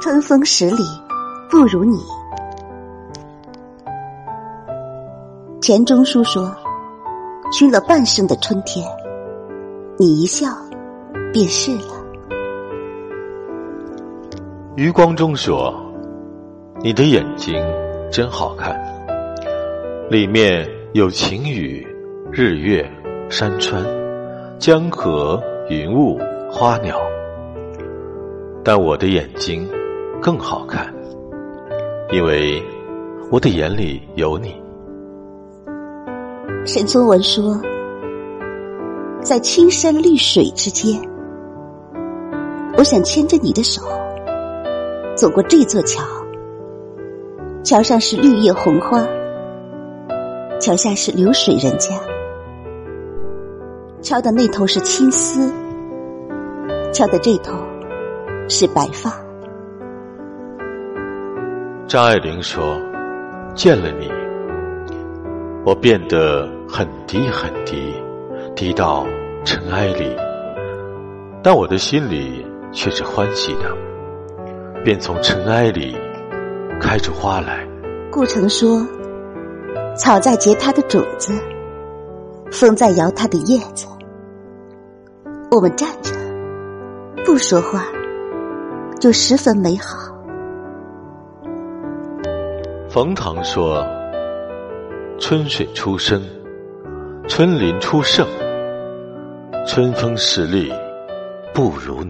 春风十里不如你。钱钟书说：“熏了半生的春天，你一笑，便是了。”余光中说：“你的眼睛真好看，里面有晴雨、日月、山川、江河、云雾、花鸟。但我的眼睛更好看，因为我的眼里有你。”沈从文说：“在青山绿水之间，我想牵着你的手，走过这座桥。桥上是绿叶红花，桥下是流水人家。桥的那头是青丝，桥的这头是白发。”张爱玲说：“见了你。”我变得很低很低，低到尘埃里，但我的心里却是欢喜的，便从尘埃里开出花来。顾城说：“草在结它的种子，风在摇它的叶子。我们站着不说话，就十分美好。”冯唐说。春水初生，春林初盛，春风十里不如你。